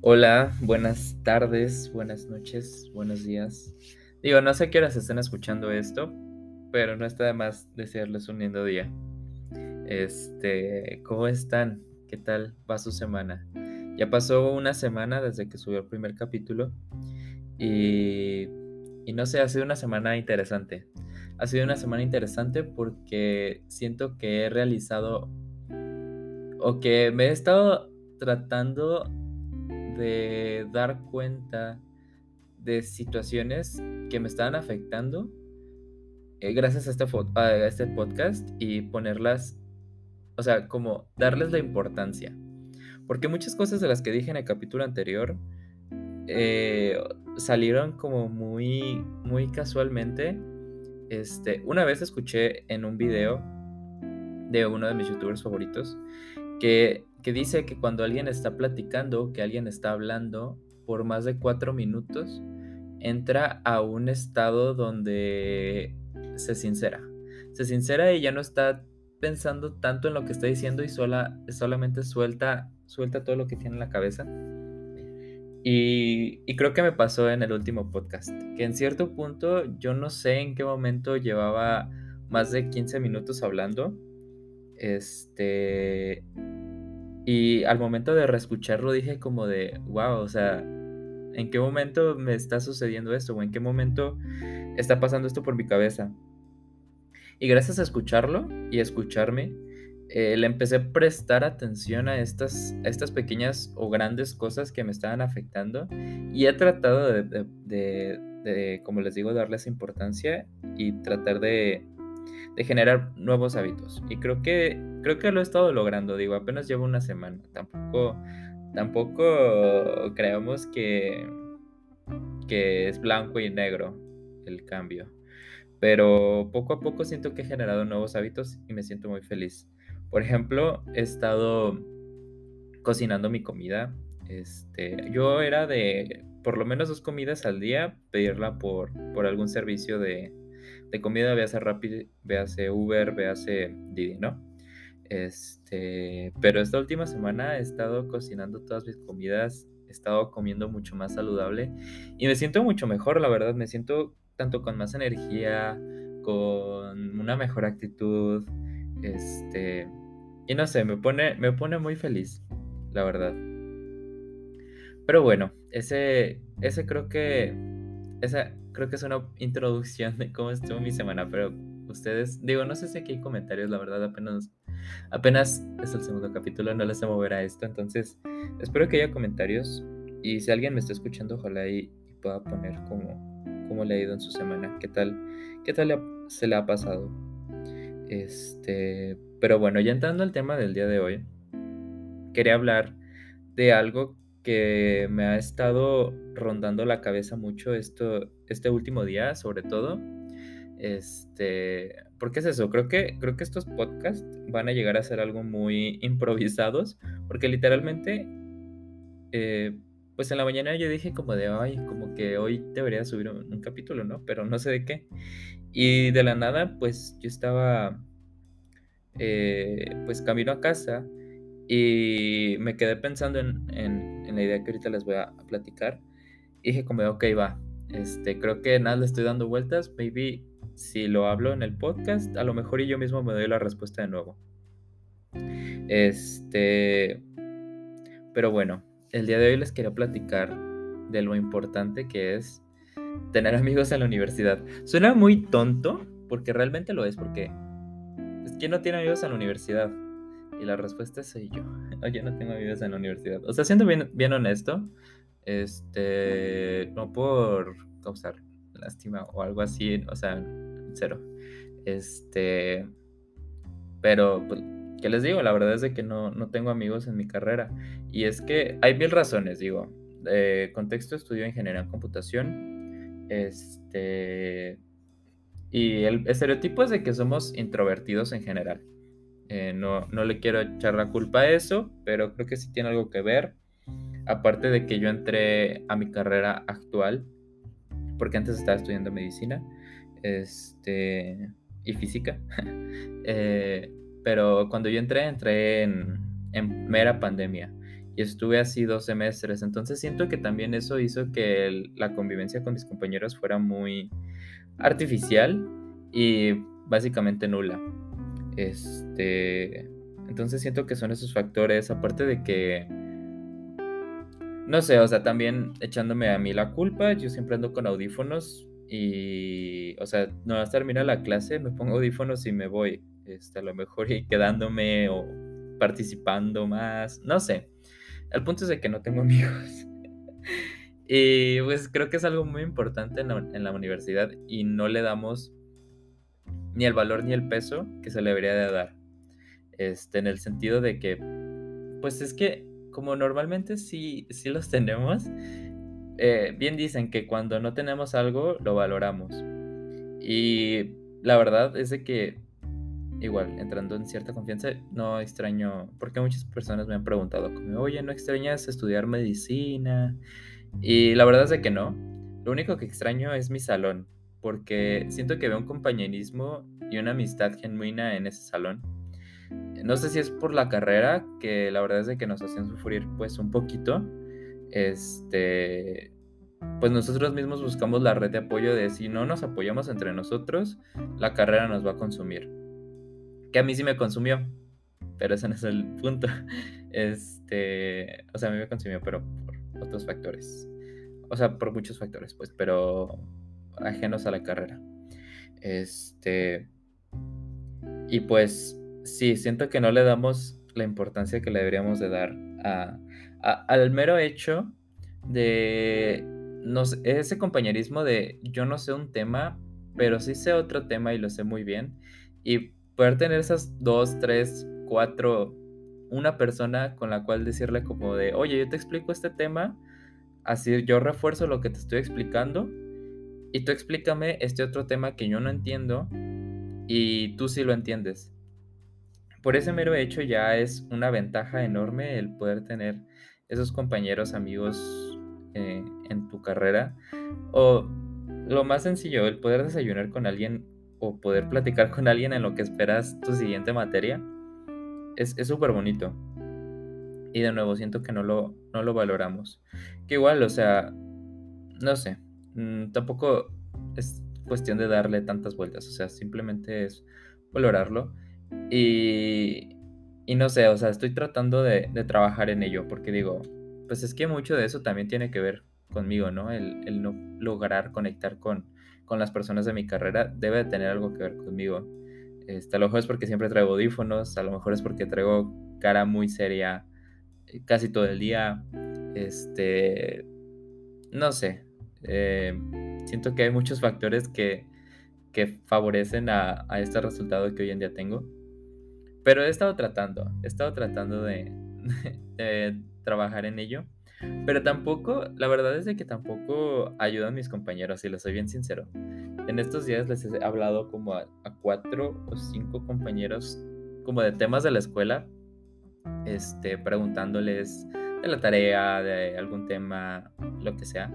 Hola, buenas tardes, buenas noches, buenos días. Digo, no sé qué horas estén escuchando esto, pero no está de más desearles un lindo día. Este, ¿cómo están? ¿Qué tal va su semana? Ya pasó una semana desde que subió el primer capítulo y, y no sé, ha sido una semana interesante. Ha sido una semana interesante porque siento que he realizado o que me he estado tratando de dar cuenta de situaciones que me estaban afectando eh, gracias a este, a este podcast y ponerlas, o sea, como darles la importancia. Porque muchas cosas de las que dije en el capítulo anterior eh, salieron como muy, muy casualmente. Este, una vez escuché en un video de uno de mis youtubers favoritos que que dice que cuando alguien está platicando, que alguien está hablando por más de cuatro minutos, entra a un estado donde se sincera. Se sincera y ya no está pensando tanto en lo que está diciendo y sola, solamente suelta, suelta todo lo que tiene en la cabeza. Y, y, creo que me pasó en el último podcast, que en cierto punto yo no sé en qué momento llevaba más de 15 minutos hablando. Este, y al momento de reescucharlo dije como de, wow, o sea, ¿en qué momento me está sucediendo esto? ¿O en qué momento está pasando esto por mi cabeza? Y gracias a escucharlo y escucharme, eh, le empecé a prestar atención a estas, estas pequeñas o grandes cosas que me estaban afectando y he tratado de, de como les digo, darles importancia y tratar de, de generar nuevos hábitos. Y creo que, creo que lo he estado logrando, digo, apenas llevo una semana. Tampoco, tampoco creemos que, que es blanco y negro el cambio. Pero poco a poco siento que he generado nuevos hábitos y me siento muy feliz. Por ejemplo, he estado cocinando mi comida. Este, yo era de por lo menos dos comidas al día, pedirla por, por algún servicio de, de comida, véase Rapid, véase Uber, véase Didi, ¿no? Este, pero esta última semana he estado cocinando todas mis comidas, he estado comiendo mucho más saludable y me siento mucho mejor, la verdad, me siento tanto con más energía, con una mejor actitud, este, y no sé, me pone, me pone muy feliz, la verdad. Pero bueno, ese, ese creo que, esa creo que es una introducción de cómo estuvo mi semana, pero ustedes, digo, no sé si aquí hay comentarios, la verdad, apenas, apenas es el segundo capítulo, no les sé mover a esto, entonces espero que haya comentarios y si alguien me está escuchando, ojalá y, pueda poner cómo, cómo le ha ido en su semana, qué tal, qué tal se le ha pasado. Este, pero bueno, ya entrando al tema del día de hoy, quería hablar de algo que me ha estado rondando la cabeza mucho esto, este último día, sobre todo. Este, porque es eso, creo que, creo que estos podcasts van a llegar a ser algo muy improvisados, porque literalmente, eh, pues en la mañana yo dije como de, ay, como que hoy debería subir un, capítulo, ¿no? Pero no sé de qué. Y de la nada, pues yo estaba, eh, pues camino a casa y me quedé pensando en, en, la idea que ahorita les voy a, platicar. Y dije como, ok, va. Este, creo que nada le estoy dando vueltas. Maybe si lo hablo en el podcast, a lo mejor y yo mismo me doy la respuesta de nuevo. Este, pero bueno, el día de hoy les quería platicar de lo importante que es tener amigos en la universidad. Suena muy tonto, porque realmente lo es, porque es no tiene amigos en la universidad. Y la respuesta es soy yo. Oye, no tengo amigos en la universidad. O sea, siendo bien, bien honesto, este, no por causar lástima o algo así, o sea, cero. Este, pero, pues, ¿qué les digo? La verdad es de que no, no tengo amigos en mi carrera. Y es que hay mil razones, digo. Contexto, estudio ingeniería en computación. Este, y el estereotipo es de que somos introvertidos en general. Eh, no, no le quiero echar la culpa a eso, pero creo que sí tiene algo que ver. Aparte de que yo entré a mi carrera actual, porque antes estaba estudiando medicina este, y física. Eh, pero cuando yo entré, entré en, en, mera pandemia. y estuve así dos semestres. Entonces siento que también eso hizo que la convivencia con mis compañeros fuera muy artificial y básicamente nula. Este, entonces siento que son esos factores, aparte de que, no sé, o sea, también echándome a mí la culpa, yo siempre ando con audífonos y, o sea, no termina la clase, me pongo audífonos y me voy, este, a lo mejor y quedándome o participando más, no sé. El punto es de que no tengo amigos. y pues creo que es algo muy importante en la universidad y no le damos ni el valor ni el peso que se le debería de dar. Este, en el sentido de que, pues es que como normalmente sí, sí los tenemos, eh, bien dicen que cuando no tenemos algo lo valoramos. Y la verdad es de que, igual, entrando en cierta confianza, no extraño, porque muchas personas me han preguntado, como, oye, ¿no extrañas estudiar medicina? Y la verdad es de que no. Lo único que extraño es mi salón porque siento que veo un compañerismo y una amistad genuina en ese salón. No sé si es por la carrera, que la verdad es de que nos hacían sufrir pues un poquito. Este, pues nosotros mismos buscamos la red de apoyo de si no nos apoyamos entre nosotros, la carrera nos va a consumir. Que a mí sí me consumió, pero ese no es el punto. Este, o sea, a mí me consumió, pero por otros factores. O sea, por muchos factores, pues, pero ajenos a la carrera. Este. Y pues sí, siento que no le damos la importancia que le deberíamos de dar a, al mero hecho de ese compañerismo de yo no sé un tema, pero sí sé otro tema y lo sé muy bien. Y poder tener esas dos, tres, cuatro, una persona con la cual decirle como de, oye, yo te explico este tema, así yo refuerzo lo que te estoy explicando y tú explícame este otro tema que yo no entiendo y tú sí lo entiendes. Por ese mero hecho ya es una ventaja enorme el poder tener esos compañeros, amigos eh, en tu carrera. O lo más sencillo, el poder desayunar con alguien o poder platicar con alguien en lo que esperas tu siguiente materia. Es súper bonito. Y de nuevo, siento que no lo, no lo valoramos. Que igual, o sea, no sé, Mm, tampoco es cuestión de darle tantas vueltas, o sea, simplemente es valorarlo. Y, y no sé, o sea, estoy tratando de, trabajar en ello, porque digo, pues es que mucho de eso también tiene que ver conmigo, ¿no? El, no lograr conectar con, con, las personas de mi carrera debe de tener algo que ver conmigo. Este, a lo mejor es porque siempre traigo audífonos, a lo mejor es porque traigo cara muy seria eh, casi todo el día. Este, no sé, eh, siento que hay muchos factores que, que favorecen a, a, este resultado que hoy en día tengo. Pero he estado tratando, he estado tratando de, de trabajar en ello. Pero tampoco, la verdad es de que tampoco ayudan mis compañeros, si les soy bien sincero. En estos días les he hablado como a, a, cuatro o cinco compañeros como de temas de la escuela, este, preguntándoles de la tarea, de algún tema, lo que sea.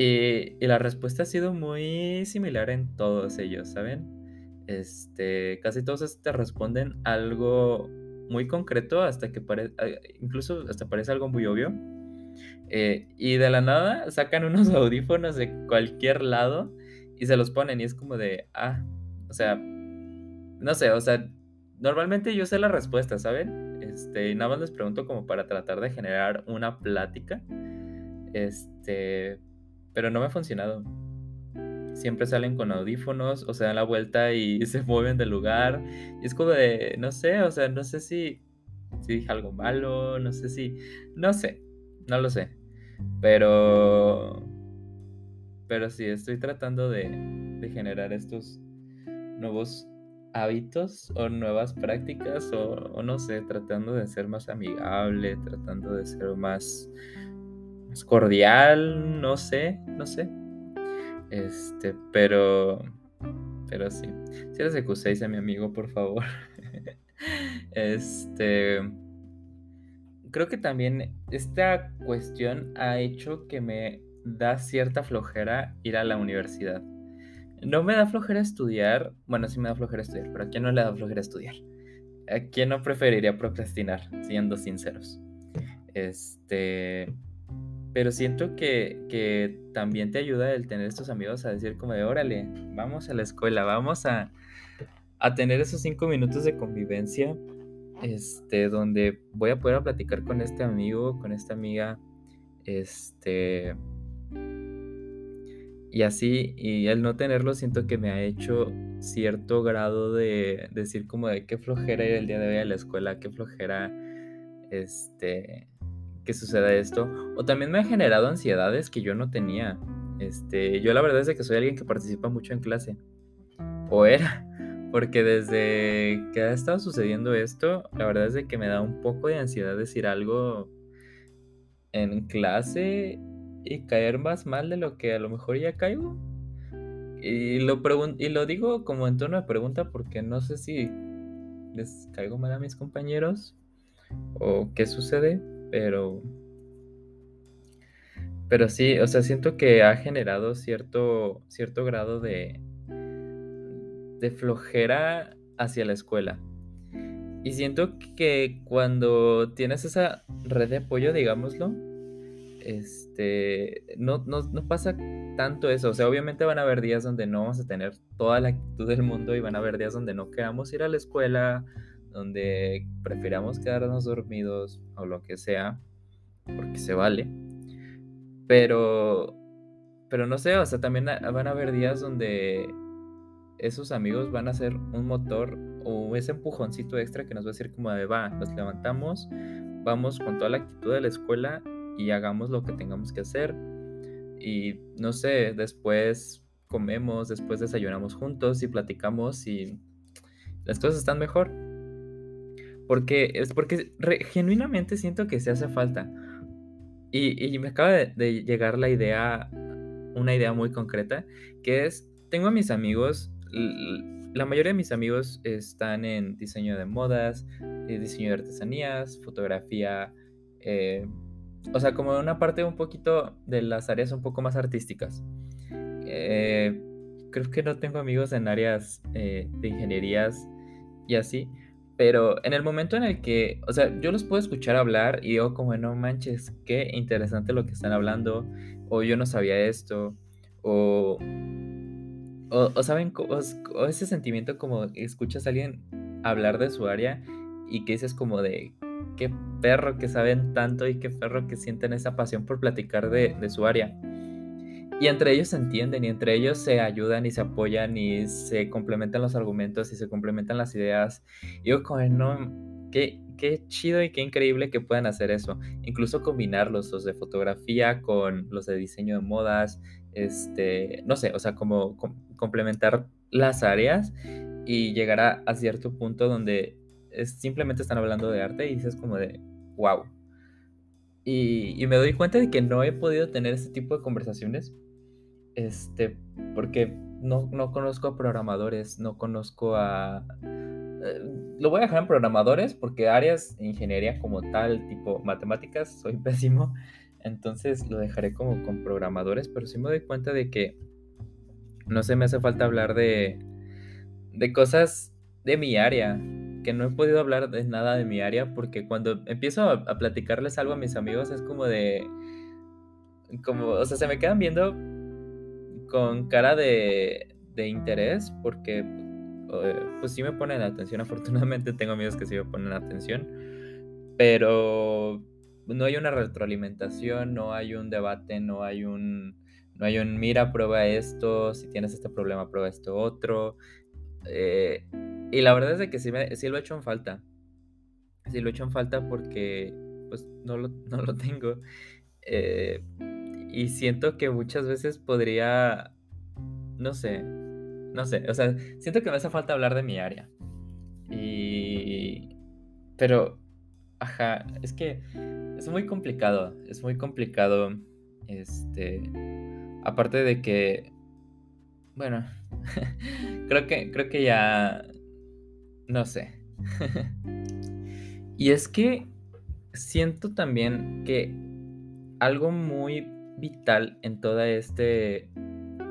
Y, la respuesta ha sido muy similar en todos ellos, ¿saben? Este, casi todos te responden algo muy concreto hasta que parece, incluso hasta parece algo muy obvio. Eh, y de la nada sacan unos audífonos de cualquier lado y se los ponen y es como de, ah, o sea, no sé, o sea, normalmente yo sé la respuesta, ¿saben? Este, y nada más les pregunto como para tratar de generar una plática. Este, pero no me ha funcionado. Siempre salen con audífonos o se dan la vuelta y se mueven del lugar. Y es como de, no sé, o sea, no sé si, dije algo malo, no sé si, no sé, no lo sé. Pero, pero sí, estoy tratando de, de generar estos nuevos hábitos o nuevas prácticas o, o, no sé, tratando de ser más amigable, tratando de ser más cordial, no sé, no sé. Este, pero, pero sí. Si de Q6 a mi amigo, por favor. este, creo que también esta cuestión ha hecho que me da cierta flojera ir a la universidad. No me da flojera estudiar, bueno, sí me da flojera estudiar, pero ¿a quién no le da flojera estudiar? ¿A quién no preferiría procrastinar, siendo sinceros? Este, pero siento que, que, también te ayuda el tener estos amigos a decir como de, órale, vamos a la escuela, vamos a, a tener esos cinco minutos de convivencia, este, donde voy a poder platicar con este amigo, con esta amiga, este, y así, y el no tenerlo siento que me ha hecho cierto grado de decir como de qué flojera ir el día de hoy a la escuela, qué flojera, este, que suceda esto. O también me ha generado ansiedades que yo no tenía. Este, yo la verdad es que soy alguien que participa mucho en clase. O era. Porque desde que ha estado sucediendo esto, la verdad es que me da un poco de ansiedad decir algo en clase y caer más mal de lo que a lo mejor ya caigo. Y lo, y lo digo como en tono de pregunta porque no sé si les caigo mal a mis compañeros o qué sucede, pero... Pero sí, o sea, siento que ha generado cierto, cierto grado de, de flojera hacia la escuela. Y siento que cuando tienes esa red de apoyo, digámoslo, este, no, no, pasa tanto eso. O sea, obviamente van a haber días donde no vamos a tener toda la actitud del mundo y van a haber días donde no queramos ir a la escuela, donde prefiramos quedarnos dormidos o lo que sea, porque se vale. Pero, pero no sé, o sea, también van a haber días donde esos amigos van a ser un motor o ese empujoncito extra que nos va a decir como de va, nos levantamos, vamos con toda la actitud de la escuela y hagamos lo que tengamos que hacer. Y no sé, después comemos, después desayunamos juntos y platicamos y las cosas están mejor. Porque es porque genuinamente siento que se hace falta. Y, me acaba de, llegar la idea, una idea muy concreta, que es, tengo a mis amigos, la mayoría de mis amigos están en diseño de modas, eh, diseño de artesanías, fotografía, eh, o sea, como una parte un poquito de las áreas un poco más artísticas. Eh, creo que no tengo amigos en áreas eh, de ingenierías y así, pero en el momento en el que, o sea, yo los puedo escuchar hablar y digo como, no manches, qué interesante lo que están hablando, o yo no sabía esto, o, o, saben, o ese sentimiento como escuchas a alguien hablar de su área y que dices como de, qué perro que saben tanto y qué perro que sienten esa pasión por platicar de, su área. Y entre ellos se entienden y entre ellos se ayudan y se apoyan y se complementan los argumentos y se complementan las ideas. Y yo como, no, qué, qué chido y qué increíble que puedan hacer eso. Incluso combinarlos, los de fotografía con los de diseño de modas, este, no sé, o sea, como complementar las áreas y llegar a cierto punto donde simplemente están hablando de arte y dices como de, wow. Y, me doy cuenta de que no he podido tener este tipo de conversaciones, este, porque no, no conozco a programadores, no conozco a... Eh, lo voy a dejar en programadores porque áreas ingeniería como tal, tipo matemáticas, soy pésimo. Entonces lo dejaré como con programadores, pero sí me doy cuenta de que no se me hace falta hablar de, de cosas de mi área, que no he podido hablar de nada de mi área porque cuando empiezo a, platicarles algo a mis amigos es como de... Como, o sea, se me quedan viendo con cara de, interés porque eh, pues sí me ponen atención. Afortunadamente tengo amigos que sí me ponen atención. Pero no hay una retroalimentación, no hay un debate, no hay un, no hay un mira, prueba esto, si tienes este problema, prueba esto otro. Eh, y la verdad es de que sí, me, sí lo he hecho en falta. Sí lo he hecho en falta porque pues no lo, no lo tengo. Eh, y siento que muchas veces podría, no sé, no sé, o sea, siento que me hace falta hablar de mi área. Y... Pero, ajá, es que es muy complicado, es muy complicado, este, aparte de que, bueno, creo que, creo que ya, no sé. y es que siento también que algo muy vital en todo este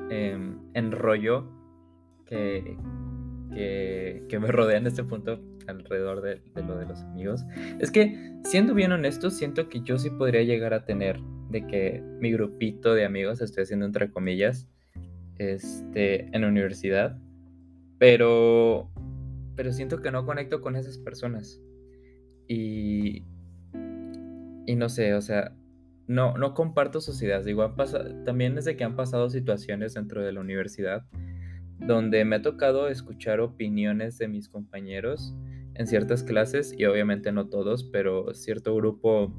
em, enrollo que, que, me rodea en este punto, alrededor de, lo de los amigos. Es que, siendo bien honesto, siento que yo sí podría llegar a tener de que mi grupito de amigos, estoy haciendo entre comillas, este, en la universidad, pero, pero siento que no conecto con esas personas. Y, y no sé, o sea, no, no comparto sus ideas. Igual pasa, también es de que han pasado situaciones dentro de la universidad donde me ha tocado escuchar opiniones de mis compañeros en ciertas clases y obviamente no todos, pero cierto grupo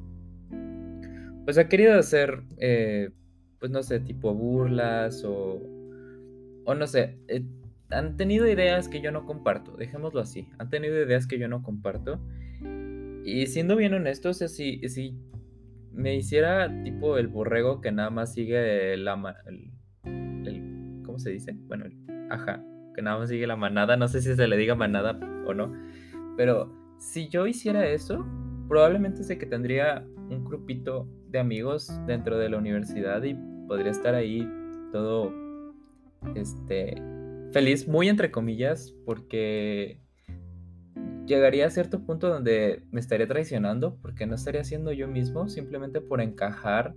pues ha querido hacer, eh, pues no sé, tipo burlas o, o no sé, eh, han tenido ideas que yo no comparto, dejémoslo así, han tenido ideas que yo no comparto. Y siendo bien honesto, o sea, si, si me hiciera tipo el borrego que nada más sigue la... El, el, ¿Cómo se dice? Bueno, el, Ajá, que nada más sigue la manada. No sé si se le diga manada o no. Pero si yo hiciera eso, probablemente sé que tendría un grupito de amigos dentro de la universidad y podría estar ahí todo este feliz, muy entre comillas, porque llegaría a cierto punto donde me estaría traicionando porque no estaría siendo yo mismo simplemente por encajar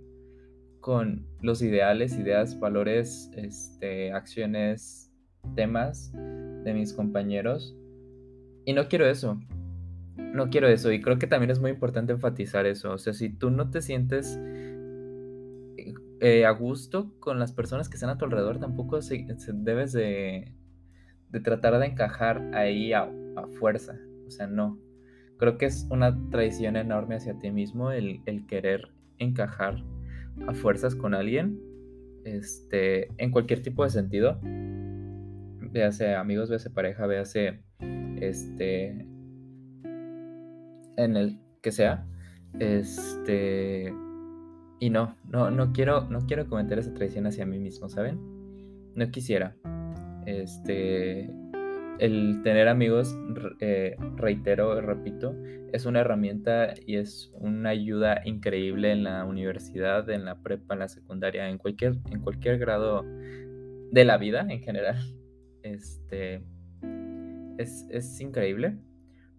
con los ideales, ideas, valores, este, acciones temas de mis compañeros. Y no quiero eso. No quiero eso. Y creo que también es muy importante enfatizar eso. O sea, si tú no te sientes eh, a gusto con las personas que están a tu alrededor, tampoco debes de, tratar de encajar ahí a, fuerza. O sea, no. Creo que es una traición enorme hacia ti mismo el, el querer encajar a fuerzas con alguien. Este, en cualquier tipo de sentido véase amigos, véase pareja, véase este en el que sea. Este y no, no, no quiero, no quiero cometer esa traición hacia mí mismo, ¿saben? No quisiera. Este el tener amigos, eh, reitero, repito, es una herramienta y es una ayuda increíble en la universidad, en la prepa, en la secundaria, en cualquier, en cualquier grado de la vida en general. Este, es, increíble,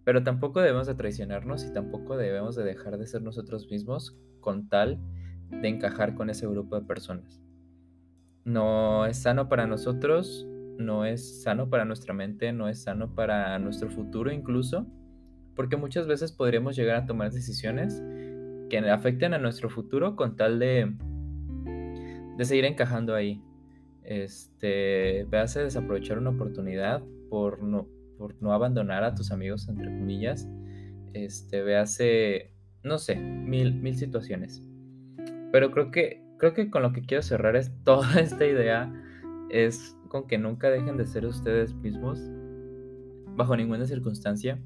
pero tampoco debemos de traicionarnos y tampoco debemos de dejar de ser nosotros mismos con tal de encajar con ese grupo de personas. No es sano para nosotros, no es sano para nuestra mente, no es sano para nuestro futuro incluso, porque muchas veces podríamos llegar a tomar decisiones que afecten a nuestro futuro con tal de, de seguir encajando ahí este, veas desaprovechar una oportunidad por no, por no abandonar a tus amigos, entre comillas, este, véase, no sé, mil, mil situaciones. Pero creo que, creo que con lo que quiero cerrar es toda esta idea, es con que nunca dejen de ser ustedes mismos, bajo ninguna circunstancia,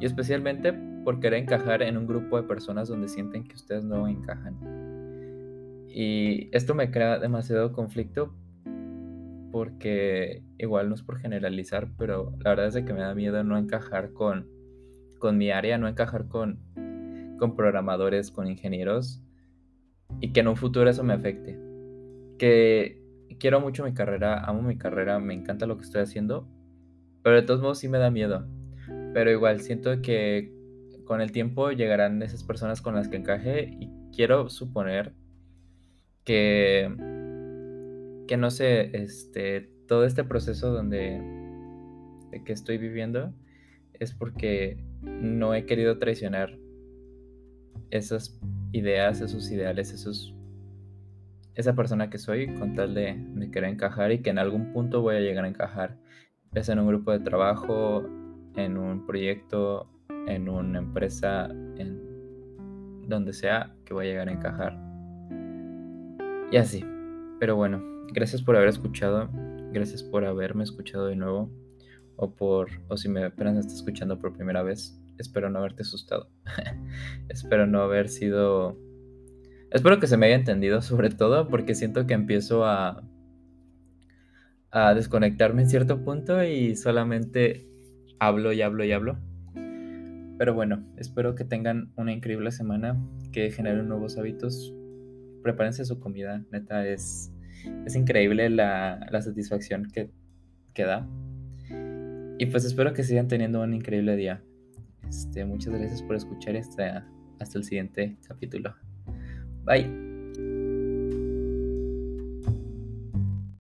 y especialmente por querer encajar en un grupo de personas donde sienten que ustedes no encajan. Y esto me crea demasiado conflicto porque igual no es por generalizar, pero la verdad es que me da miedo no encajar con, con mi área, no encajar con, con programadores, con ingenieros, y que en un futuro eso me afecte. Que quiero mucho mi carrera, amo mi carrera, me encanta lo que estoy haciendo, pero de todos modos sí me da miedo. Pero igual siento que con el tiempo llegarán esas personas con las que encaje y quiero suponer que que no sé, este, todo este proceso donde que estoy viviendo es porque no he querido traicionar esas ideas, esos ideales, esos esa persona que soy con tal de, de querer encajar y que en algún punto voy a llegar a encajar, ya en un grupo de trabajo, en un proyecto, en una empresa, en donde sea que voy a llegar a encajar. Y así. Pero bueno, Gracias por haber escuchado. Gracias por haberme escuchado de nuevo. O por. O si me apenas estás escuchando por primera vez. Espero no haberte asustado. espero no haber sido. Espero que se me haya entendido, sobre todo, porque siento que empiezo a. desconectarme en cierto punto y solamente hablo y hablo y hablo. Pero bueno, espero que tengan una increíble semana, que generen nuevos hábitos. Prepárense su comida, neta, es es increíble la, satisfacción que, que da. Y pues espero que sigan teniendo un increíble día. Este, muchas gracias por escuchar hasta, hasta el siguiente capítulo. Bye.